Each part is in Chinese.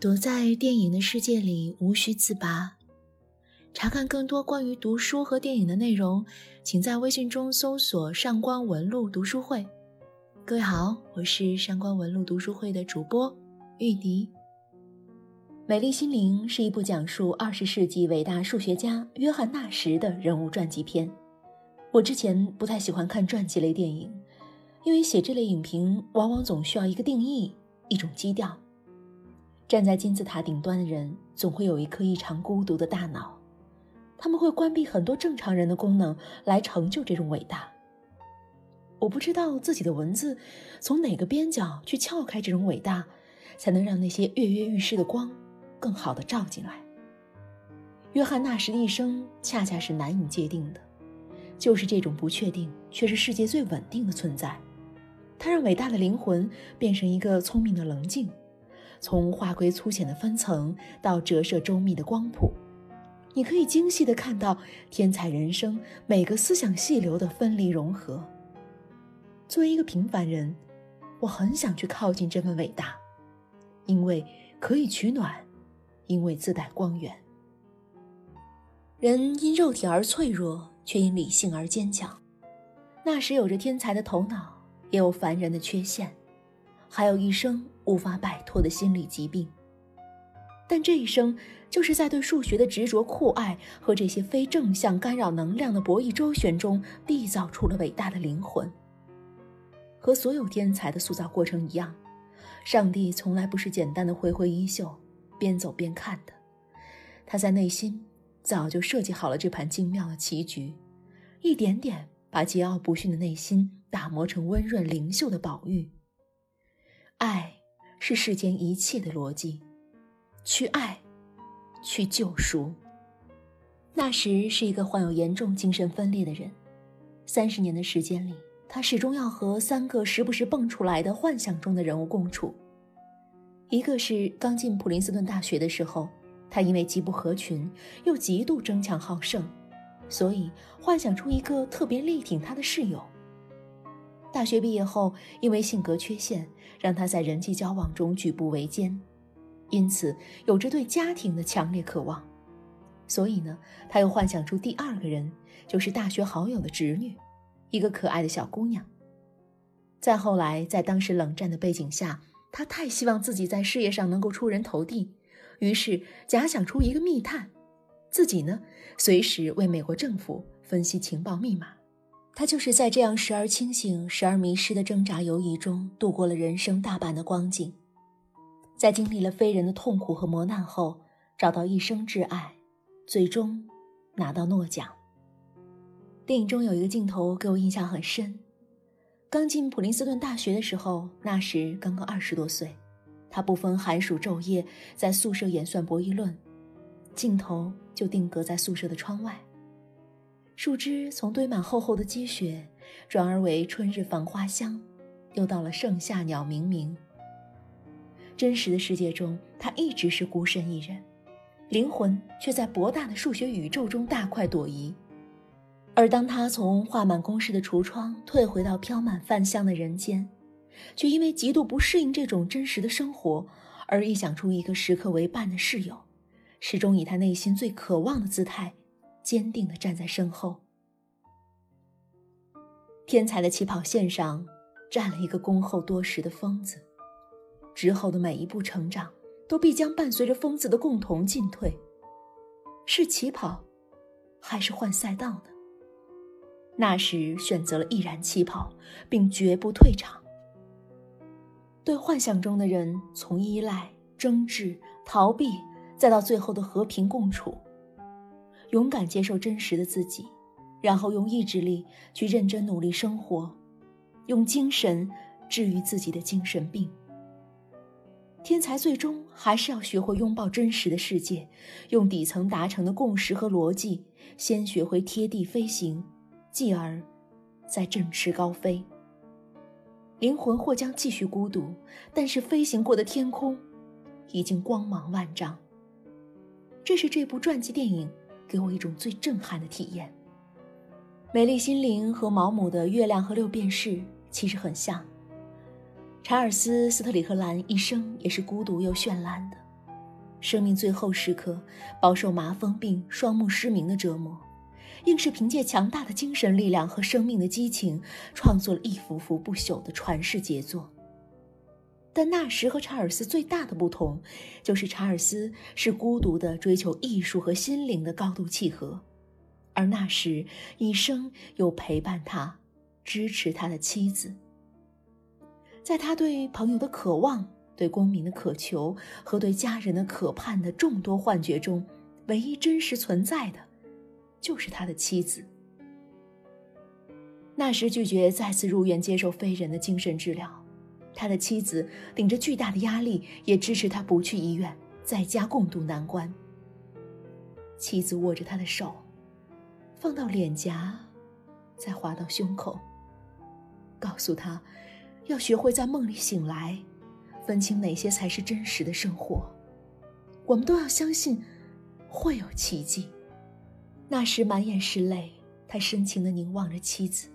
躲在电影的世界里，无需自拔。查看更多关于读书和电影的内容，请在微信中搜索“上官文露读书会”。各位好，我是上官文露读书会的主播玉笛。《美丽心灵》是一部讲述二十世纪伟大数学家约翰·纳什的人物传记片。我之前不太喜欢看传记类电影，因为写这类影评往往总需要一个定义，一种基调。站在金字塔顶端的人，总会有一颗异常孤独的大脑，他们会关闭很多正常人的功能来成就这种伟大。我不知道自己的文字从哪个边角去撬开这种伟大，才能让那些跃跃欲试的光更好的照进来。约翰·纳什的一生恰恰是难以界定的，就是这种不确定，却是世界最稳定的存在。他让伟大的灵魂变成一个聪明的棱镜。从划归粗浅的分层到折射周密的光谱，你可以精细地看到天才人生每个思想细流的分离融合。作为一个平凡人，我很想去靠近这份伟大，因为可以取暖，因为自带光源。人因肉体而脆弱，却因理性而坚强。那时有着天才的头脑，也有凡人的缺陷，还有一生。无法摆脱的心理疾病，但这一生就是在对数学的执着酷爱和这些非正向干扰能量的博弈周旋中缔造出了伟大的灵魂。和所有天才的塑造过程一样，上帝从来不是简单的挥挥衣袖，边走边看的，他在内心早就设计好了这盘精妙的棋局，一点点把桀骜不驯的内心打磨成温润灵秀的宝玉。爱。是世间一切的逻辑，去爱，去救赎。那时是一个患有严重精神分裂的人，三十年的时间里，他始终要和三个时不时蹦出来的幻想中的人物共处。一个是刚进普林斯顿大学的时候，他因为极不合群，又极度争强好胜，所以幻想出一个特别力挺他的室友。大学毕业后，因为性格缺陷，让他在人际交往中举步维艰，因此有着对家庭的强烈渴望。所以呢，他又幻想出第二个人，就是大学好友的侄女，一个可爱的小姑娘。再后来，在当时冷战的背景下，他太希望自己在事业上能够出人头地，于是假想出一个密探，自己呢，随时为美国政府分析情报密码。他就是在这样时而清醒、时而迷失的挣扎游移中度过了人生大半的光景，在经历了非人的痛苦和磨难后，找到一生挚爱，最终拿到诺奖。电影中有一个镜头给我印象很深：刚进普林斯顿大学的时候，那时刚刚二十多岁，他不分寒暑昼夜在宿舍演算博弈论，镜头就定格在宿舍的窗外。树枝从堆满厚厚的积雪，转而为春日繁花香，又到了盛夏鸟鸣鸣。真实的世界中，他一直是孤身一人，灵魂却在博大的数学宇宙中大快朵颐。而当他从画满公式的橱窗退回到飘满饭香的人间，却因为极度不适应这种真实的生活，而臆想出一个时刻为伴的室友，始终以他内心最渴望的姿态。坚定的站在身后，天才的起跑线上站了一个恭候多时的疯子，之后的每一步成长都必将伴随着疯子的共同进退。是起跑，还是换赛道呢？那时选择了毅然起跑，并绝不退场。对幻想中的人，从依赖、争执、逃避，再到最后的和平共处。勇敢接受真实的自己，然后用意志力去认真努力生活，用精神治愈自己的精神病。天才最终还是要学会拥抱真实的世界，用底层达成的共识和逻辑，先学会贴地飞行，继而再振翅高飞。灵魂或将继续孤独，但是飞行过的天空已经光芒万丈。这是这部传记电影。给我一种最震撼的体验。美丽心灵和毛姆的《月亮和六便士》其实很像。查尔斯·斯特里克兰一生也是孤独又绚烂的，生命最后时刻饱受麻风病、双目失明的折磨，硬是凭借强大的精神力量和生命的激情，创作了一幅幅不朽的传世杰作。但纳什和查尔斯最大的不同，就是查尔斯是孤独的追求艺术和心灵的高度契合，而纳什一生有陪伴他、支持他的妻子。在他对朋友的渴望、对公民的渴求和对家人的渴盼的众多幻觉中，唯一真实存在的，就是他的妻子。纳什拒绝再次入院接受非人的精神治疗。他的妻子顶着巨大的压力，也支持他不去医院，在家共度难关。妻子握着他的手，放到脸颊，再滑到胸口，告诉他，要学会在梦里醒来，分清哪些才是真实的生活。我们都要相信，会有奇迹。那时满眼是泪，他深情地凝望着妻子。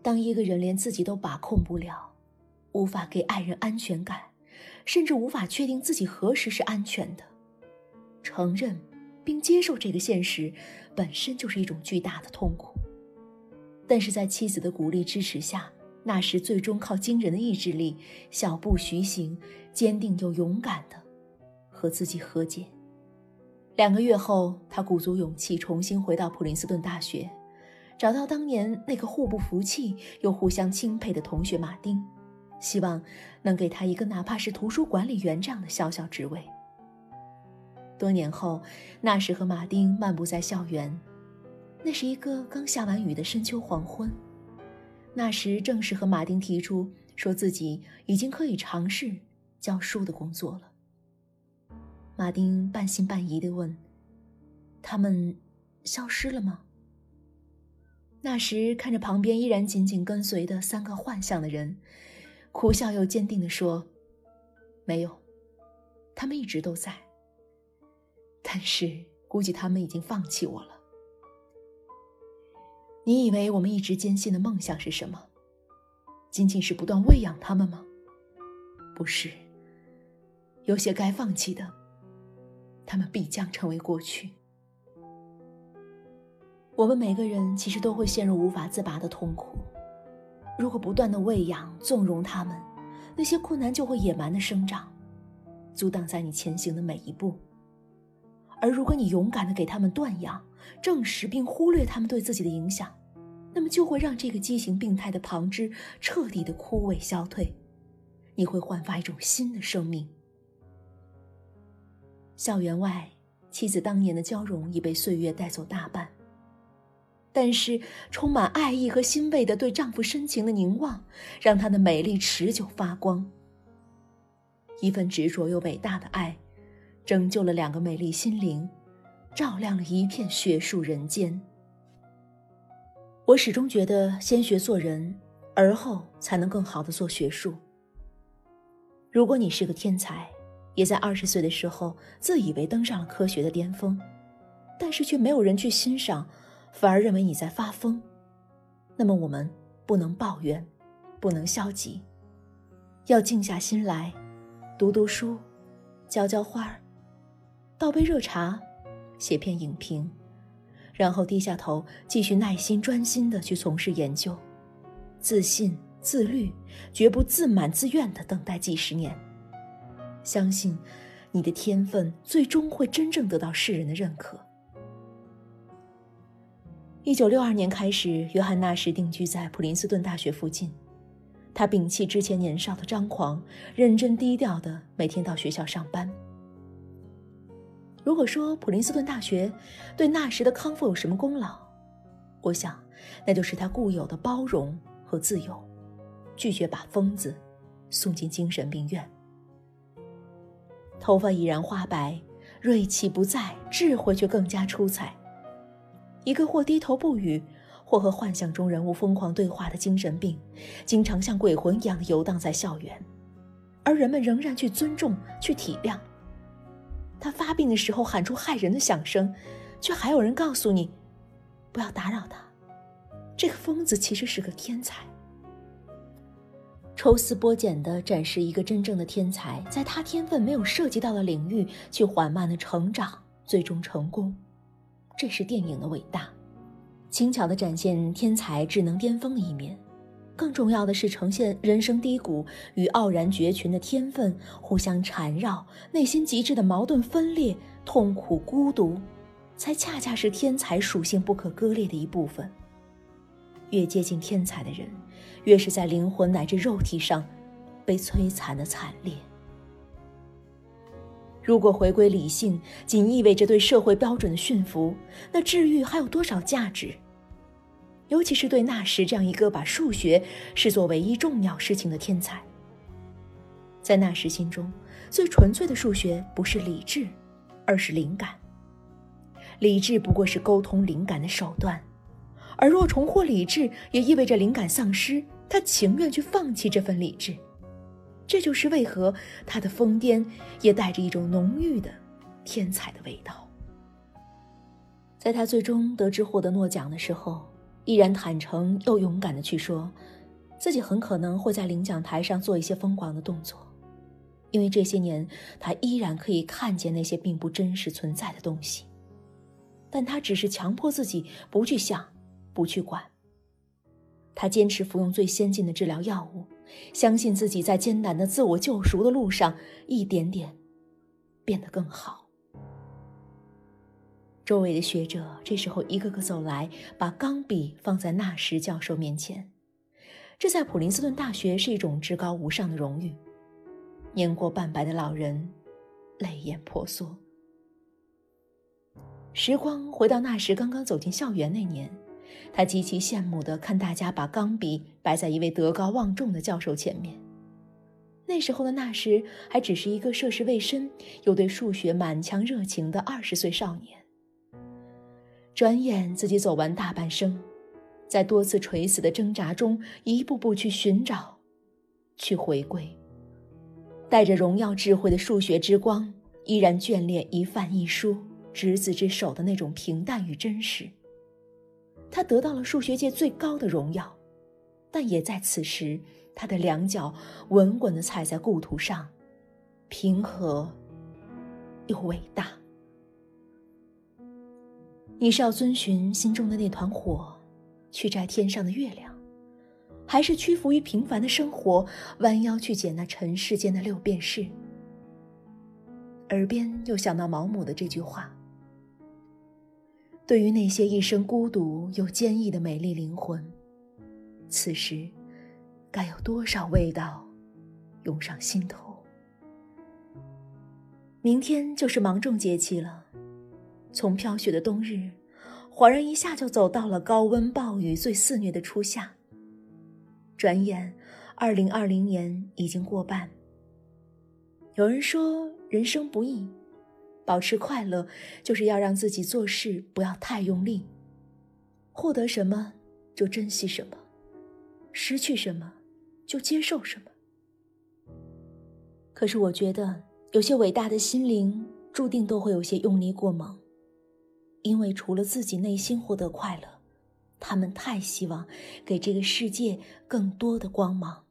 当一个人连自己都把控不了，无法给爱人安全感，甚至无法确定自己何时是安全的。承认并接受这个现实，本身就是一种巨大的痛苦。但是在妻子的鼓励支持下，那时最终靠惊人的意志力，小步徐行，坚定又勇敢的和自己和解。两个月后，他鼓足勇气重新回到普林斯顿大学，找到当年那个互不服气又互相钦佩的同学马丁。希望能给他一个哪怕是图书管理员这样的小小职位。多年后，纳什和马丁漫步在校园，那是一个刚下完雨的深秋黄昏。纳什正是和马丁提出说自己已经可以尝试教书的工作了。马丁半信半疑地问：“他们消失了吗？”纳什看着旁边依然紧紧跟随的三个幻象的人。苦笑又坚定地说：“没有，他们一直都在。但是估计他们已经放弃我了。你以为我们一直坚信的梦想是什么？仅仅是不断喂养他们吗？不是。有些该放弃的，他们必将成为过去。我们每个人其实都会陷入无法自拔的痛苦。”如果不断的喂养、纵容他们，那些困难就会野蛮的生长，阻挡在你前行的每一步。而如果你勇敢的给他们断养、证实并忽略他们对自己的影响，那么就会让这个畸形病态的旁枝彻底的枯萎消退，你会焕发一种新的生命。校园外，妻子当年的娇容已被岁月带走大半。但是，充满爱意和欣慰的对丈夫深情的凝望，让她的美丽持久发光。一份执着又伟大的爱，拯救了两个美丽心灵，照亮了一片学术人间。我始终觉得，先学做人，而后才能更好的做学术。如果你是个天才，也在二十岁的时候自以为登上了科学的巅峰，但是却没有人去欣赏。反而认为你在发疯，那么我们不能抱怨，不能消极，要静下心来，读读书，浇浇花儿，倒杯热茶，写篇影评，然后低下头继续耐心专心的去从事研究，自信自律，绝不自满自怨的等待几十年，相信你的天分最终会真正得到世人的认可。一九六二年开始，约翰·纳什定居在普林斯顿大学附近。他摒弃之前年少的张狂，认真低调的每天到学校上班。如果说普林斯顿大学对纳什的康复有什么功劳，我想，那就是他固有的包容和自由，拒绝把疯子送进精神病院。头发已然花白，锐气不在，智慧却更加出彩。一个或低头不语，或和幻想中人物疯狂对话的精神病，经常像鬼魂一样的游荡在校园，而人们仍然去尊重、去体谅。他发病的时候喊出骇人的响声，却还有人告诉你，不要打扰他。这个疯子其实是个天才。抽丝剥茧地展示一个真正的天才在他天分没有涉及到的领域去缓慢的成长，最终成功，这是电影的伟大。轻巧地展现天才智能巅峰的一面，更重要的是呈现人生低谷与傲然绝群的天分互相缠绕，内心极致的矛盾分裂、痛苦孤独，才恰恰是天才属性不可割裂的一部分。越接近天才的人，越是在灵魂乃至肉体上被摧残的惨烈。如果回归理性仅意味着对社会标准的驯服，那治愈还有多少价值？尤其是对纳什这样一个把数学视作唯一重要事情的天才，在纳什心中，最纯粹的数学不是理智，而是灵感。理智不过是沟通灵感的手段。而若重获理智，也意味着灵感丧失。他情愿去放弃这份理智，这就是为何他的疯癫也带着一种浓郁的天才的味道。在他最终得知获得诺奖的时候，依然坦诚又勇敢的去说，自己很可能会在领奖台上做一些疯狂的动作，因为这些年他依然可以看见那些并不真实存在的东西，但他只是强迫自己不去想。不去管。他坚持服用最先进的治疗药物，相信自己在艰难的自我救赎的路上一点点变得更好。周围的学者这时候一个个走来，把钢笔放在纳什教授面前。这在普林斯顿大学是一种至高无上的荣誉。年过半百的老人泪眼婆娑。时光回到那时刚刚走进校园那年。他极其羡慕地看大家把钢笔摆在一位德高望重的教授前面。那时候的纳什还只是一个涉世未深又对数学满腔热情的二十岁少年。转眼自己走完大半生，在多次垂死的挣扎中，一步步去寻找，去回归。带着荣耀智慧的数学之光，依然眷恋一饭一书执子之手的那种平淡与真实。他得到了数学界最高的荣耀，但也在此时，他的两脚稳稳地踩在故土上，平和又伟大。你是要遵循心中的那团火，去摘天上的月亮，还是屈服于平凡的生活，弯腰去捡那尘世间的六便士？耳边又想到毛姆的这句话。对于那些一生孤独又坚毅的美丽灵魂，此时该有多少味道涌上心头？明天就是芒种节气了，从飘雪的冬日，恍然一下就走到了高温暴雨最肆虐的初夏。转眼，二零二零年已经过半。有人说，人生不易。保持快乐，就是要让自己做事不要太用力。获得什么就珍惜什么，失去什么就接受什么。可是我觉得，有些伟大的心灵注定都会有些用力过猛，因为除了自己内心获得快乐，他们太希望给这个世界更多的光芒。